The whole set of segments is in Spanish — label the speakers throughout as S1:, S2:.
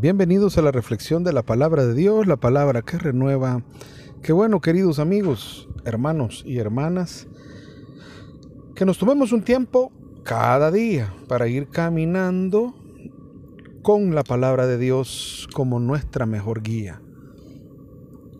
S1: Bienvenidos a la reflexión de la palabra de Dios, la palabra que renueva. Qué bueno, queridos amigos, hermanos y hermanas, que nos tomemos un tiempo cada día para ir caminando con la palabra de Dios como nuestra mejor guía.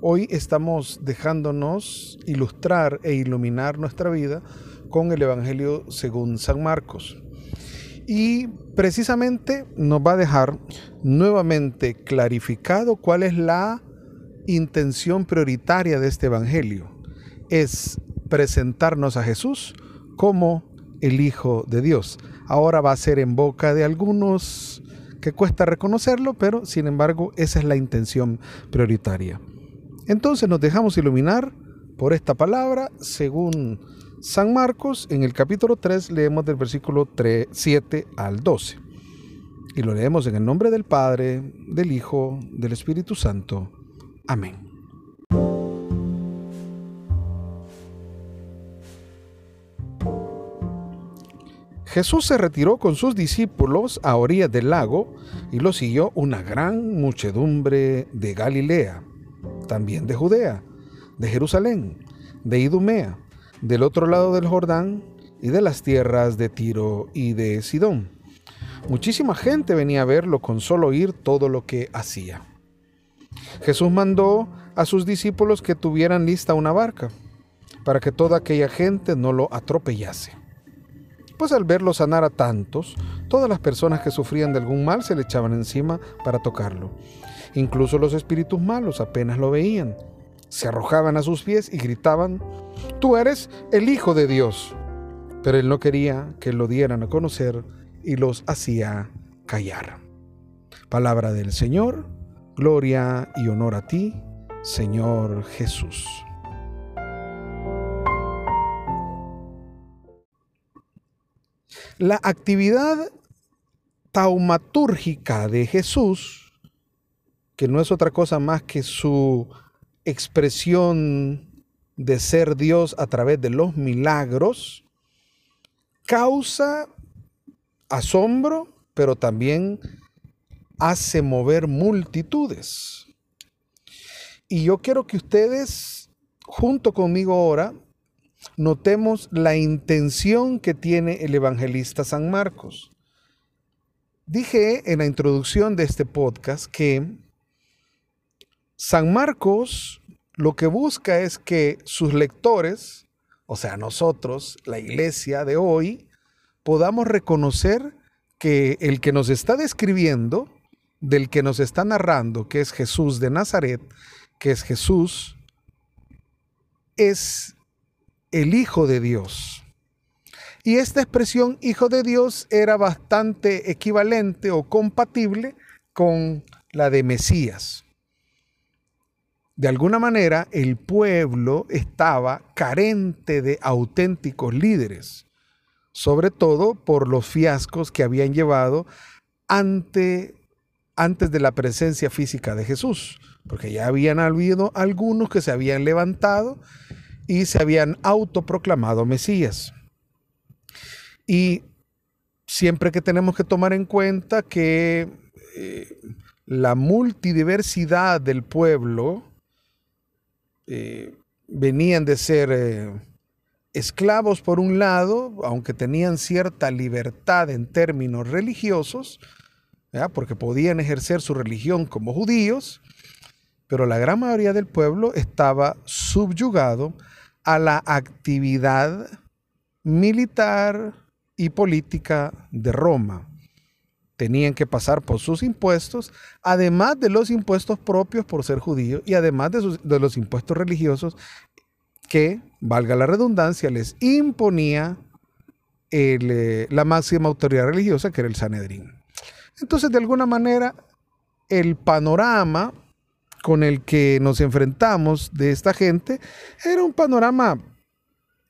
S1: Hoy estamos dejándonos ilustrar e iluminar nuestra vida con el Evangelio según San Marcos. Y precisamente nos va a dejar nuevamente clarificado cuál es la intención prioritaria de este Evangelio. Es presentarnos a Jesús como el Hijo de Dios. Ahora va a ser en boca de algunos que cuesta reconocerlo, pero sin embargo esa es la intención prioritaria. Entonces nos dejamos iluminar por esta palabra según San Marcos, en el capítulo 3, leemos del versículo 3, 7 al 12. Y lo leemos en el nombre del Padre, del Hijo, del Espíritu Santo. Amén. Jesús se retiró con sus discípulos a orillas del lago y lo siguió una gran muchedumbre de Galilea, también de Judea, de Jerusalén, de Idumea del otro lado del Jordán y de las tierras de Tiro y de Sidón. Muchísima gente venía a verlo con solo oír todo lo que hacía. Jesús mandó a sus discípulos que tuvieran lista una barca, para que toda aquella gente no lo atropellase. Pues al verlo sanar a tantos, todas las personas que sufrían de algún mal se le echaban encima para tocarlo. Incluso los espíritus malos apenas lo veían, se arrojaban a sus pies y gritaban, Tú eres el Hijo de Dios. Pero él no quería que lo dieran a conocer y los hacía callar. Palabra del Señor, gloria y honor a ti, Señor Jesús. La actividad taumatúrgica de Jesús, que no es otra cosa más que su expresión de ser Dios a través de los milagros, causa asombro, pero también hace mover multitudes. Y yo quiero que ustedes, junto conmigo ahora, notemos la intención que tiene el evangelista San Marcos. Dije en la introducción de este podcast que San Marcos lo que busca es que sus lectores, o sea, nosotros, la iglesia de hoy, podamos reconocer que el que nos está describiendo, del que nos está narrando, que es Jesús de Nazaret, que es Jesús, es el Hijo de Dios. Y esta expresión Hijo de Dios era bastante equivalente o compatible con la de Mesías de alguna manera el pueblo estaba carente de auténticos líderes, sobre todo por los fiascos que habían llevado ante, antes de la presencia física de Jesús, porque ya habían habido algunos que se habían levantado y se habían autoproclamado Mesías. Y siempre que tenemos que tomar en cuenta que eh, la multidiversidad del pueblo, eh, venían de ser eh, esclavos por un lado, aunque tenían cierta libertad en términos religiosos, porque podían ejercer su religión como judíos, pero la gran mayoría del pueblo estaba subyugado a la actividad militar y política de Roma tenían que pasar por sus impuestos, además de los impuestos propios por ser judíos y además de, los impuestos religiosos que, valga la redundancia, les imponía eh, la máxima autoridad religiosa, que era el Sanedrín. Entonces, de alguna manera, el panorama con el que nos enfrentamos de esta gente era un panorama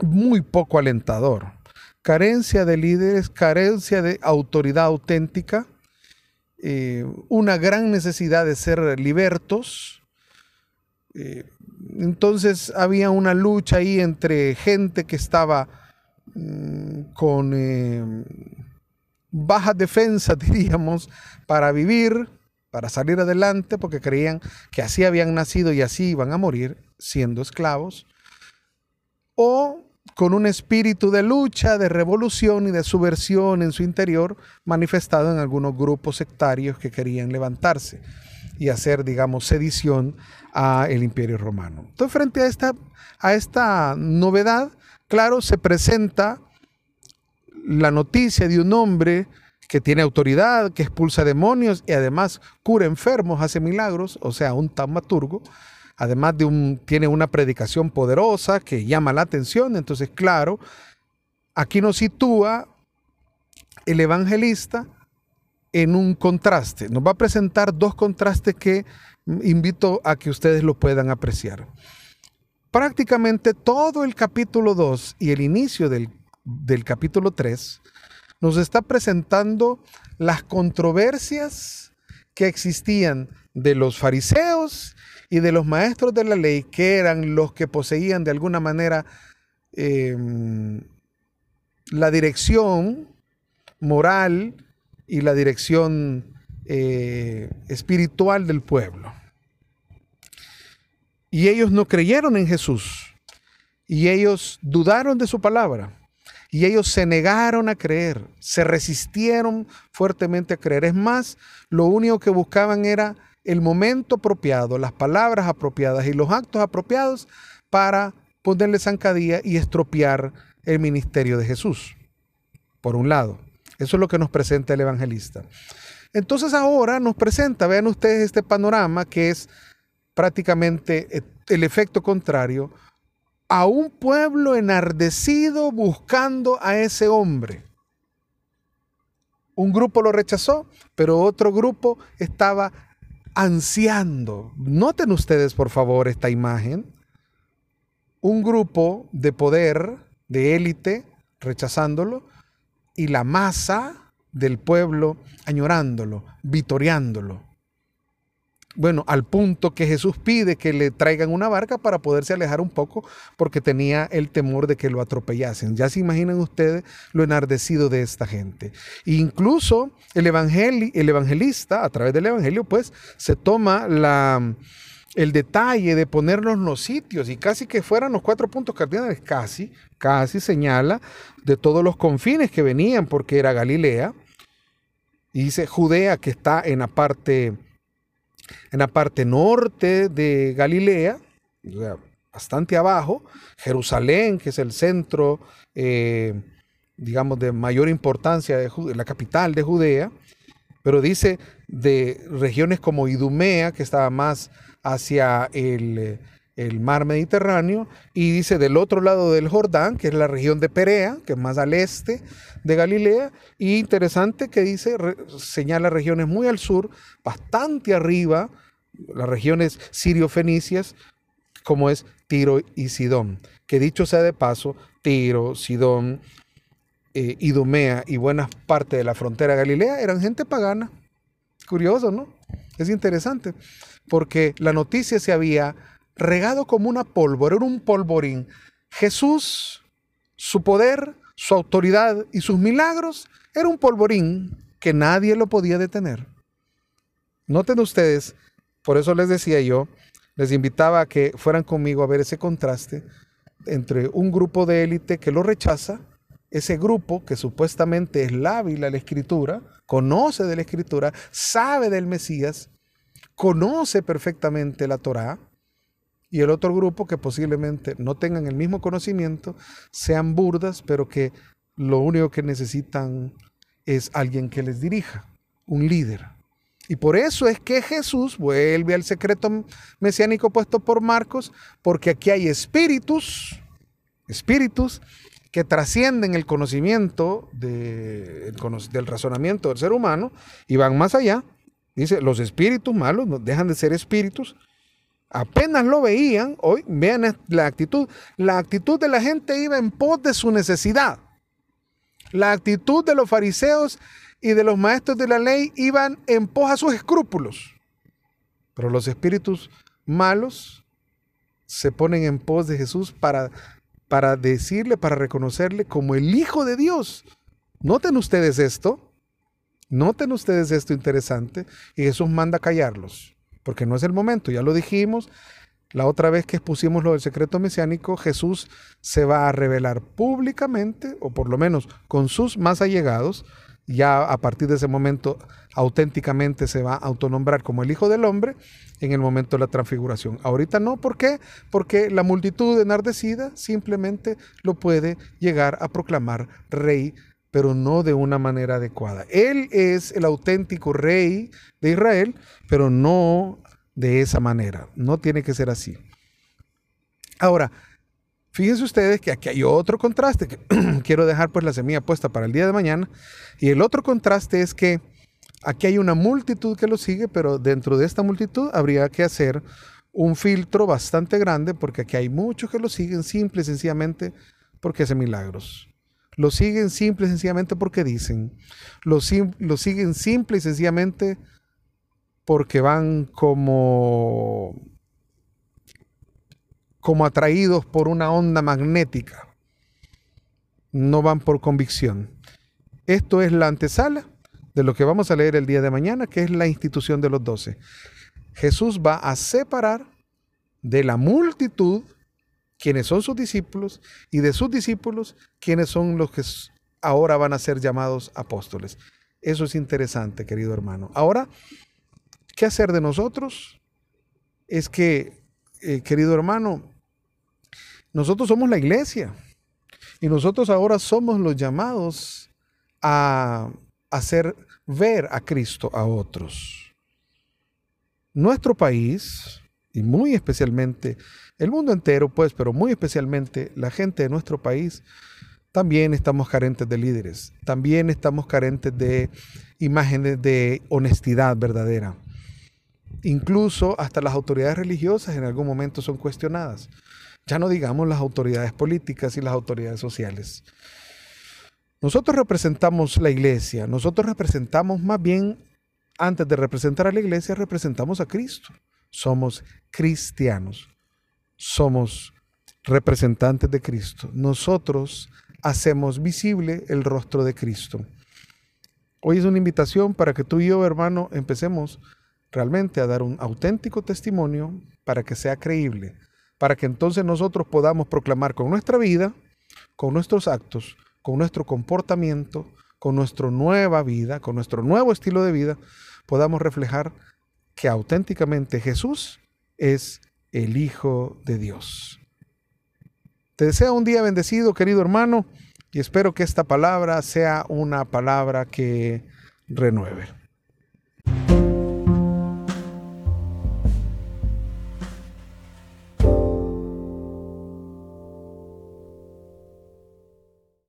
S1: muy poco alentador carencia de líderes, carencia de autoridad auténtica, eh, una gran necesidad de ser libertos. Eh, entonces había una lucha ahí entre gente que estaba mm, con eh, baja defensa, diríamos, para vivir para salir adelante porque creían que así habían nacido y así iban a morir siendo esclavos, o con un espíritu de lucha, de revolución y de subversión en su interior manifestado en algunos grupos sectarios que querían levantarse y hacer, digamos, sedición a el imperio romano. Entonces, frente a esta, a esta novedad, claro, se presenta la noticia de un hombre que tiene autoridad, que expulsa demonios y además cura enfermos, hace milagros, o sea, un taumaturgo. Además de un, tiene una predicación poderosa que llama la atención. Entonces, claro, aquí nos sitúa el evangelista en un contraste. Nos va a presentar dos contrastes que invito a que ustedes lo puedan apreciar. Prácticamente todo el capítulo 2 y el inicio del, del capítulo 3 nos está presentando las controversias que existían de los fariseos y de los maestros de la ley, que eran los que poseían de alguna manera em, la dirección moral y la dirección eh, espiritual del pueblo. Y ellos no creyeron en Jesús. Y ellos dudaron de su palabra. Y ellos se negaron a creer, se resistieron fuertemente a creer. Es más, lo único que buscaban era el momento apropiado, las palabras apropiadas y los actos apropiados para ponerle zancadilla y estropear el ministerio de Jesús. Por un lado. Eso es lo que nos presenta el evangelista. Entonces ahora nos presenta, vean ustedes este panorama que es prácticamente eh, el efecto contrario, a un pueblo enardecido buscando a ese hombre. Un grupo lo rechazó, pero otro grupo estaba ansiando. Noten ustedes, por favor, esta imagen. Un grupo de poder, de élite, rechazándolo, y la masa del pueblo añorándolo, vitoreándolo. Bueno, al punto que Jesús pide que le traigan una barca para poderse alejar un poco porque tenía el temor de que lo atropellasen. Ya se imaginan ustedes lo enardecido de esta gente. incluso el, el evangelista, a través del evangelio, pues se toma la, el detalle de ponernos los sitios y casi que fueran los cuatro puntos cardinales, casi, casi señala de todos los confines que venían porque era Galilea. Y dice Judea que está en la parte, en la parte norte de Galilea, bastante abajo, Jerusalén, que es el centro, eh, digamos, de mayor importancia, de la capital de Judea, pero dice de regiones como Idumea, que estaba más hacia el, mar Mediterráneo, y dice del otro lado del Jordán, que es la región de Perea, que es más al este de Galilea, y interesante que dice, señala regiones muy al sur, bastante arriba, las regiones sirio-fenicias, como es Tiro y Sidón, que dicho sea de paso, Tiro, Sidón, eh, Idumea y buena parte de la frontera de Galilea eran gente pagana. Curioso, ¿no? Es interesante, porque la noticia se había regado como una pólvora, era un polvorín. Jesús, su poder, su autoridad y sus milagros, era un polvorín que nadie lo podía detener. Noten ustedes, por eso les decía yo, les invitaba a que fueran conmigo a ver ese contraste entre un grupo de élite que lo rechaza ese grupo que supuestamente es lábil a la escritura, conoce de la escritura, sabe del Mesías, conoce perfectamente la Torá, y el otro grupo que posiblemente no tengan el mismo conocimiento, sean burdas, pero que lo único que necesitan es alguien que les dirija, un líder. Y por eso es que Jesús vuelve al secreto mesiánico puesto por Marcos, porque aquí hay espíritus, espíritus que trascienden el conocimiento del razonamiento del ser humano y van más allá. Dice, los espíritus malos dejan de ser espíritus. Apenas lo veían, hoy vean la actitud. La actitud de la gente iba en pos de su necesidad. La actitud de los fariseos y de los maestros de la ley iban en pos a sus escrúpulos. Pero los espíritus malos se ponen en pos de Jesús para para decirle, para reconocerle como el Hijo de Dios. Noten ustedes esto. Noten ustedes esto interesante y Jesús manda callarlos, porque no es el momento, ya lo dijimos. La otra vez que expusimos lo del secreto mesiánico, Jesús se va a revelar públicamente, o por lo menos con sus más allegados, ya a partir de ese momento auténticamente se va a autonombrar como el Hijo del Hombre en el momento de la transfiguración. Ahorita no, ¿por qué? Porque la multitud enardecida simplemente lo puede llegar a proclamar rey, pero no de una manera adecuada. Él es el auténtico rey de Israel, pero no de esa manera. No tiene que ser así. Ahora, Fíjense ustedes que aquí hay otro contraste que quiero dejar pues la semilla puesta para el día de mañana. Y el otro contraste es que aquí hay una multitud que lo sigue, pero dentro de esta multitud habría que hacer un filtro bastante grande porque aquí hay muchos que lo siguen simple y sencillamente porque hacen milagros. Lo siguen simple y sencillamente porque dicen. Lo, lo siguen simple y sencillamente porque van como como atraídos por una onda magnética. No van por convicción. Esto es la antesala de lo que vamos a leer el día de mañana, que es la institución de los doce. Jesús va a separar de la multitud quienes son sus discípulos y de sus discípulos quienes son los que ahora van a ser llamados apóstoles. Eso es interesante, querido hermano. Ahora, ¿qué hacer de nosotros? Es que, eh, querido hermano, nosotros somos la iglesia y nosotros ahora somos los llamados a hacer ver a Cristo a otros. Nuestro país, y muy especialmente el mundo entero, pues, pero muy especialmente la gente de nuestro país, también estamos carentes de líderes, también estamos carentes de imágenes de honestidad verdadera. Incluso hasta las autoridades religiosas en algún momento son cuestionadas. Ya no digamos las autoridades políticas y las autoridades sociales. Nosotros representamos la iglesia, nosotros representamos más bien, antes de representar a la iglesia, representamos a Cristo. Somos cristianos, somos representantes de Cristo. Nosotros hacemos visible el rostro de Cristo. Hoy es una invitación para que tú y yo, hermano, empecemos realmente a dar un auténtico testimonio para que sea creíble para que entonces nosotros podamos proclamar con nuestra vida, con nuestros actos, con nuestro comportamiento, con nuestra nueva vida, con nuestro nuevo estilo de vida, podamos reflejar que auténticamente Jesús es el Hijo de Dios. Te deseo un día bendecido, querido hermano, y espero que esta palabra sea una palabra que renueve.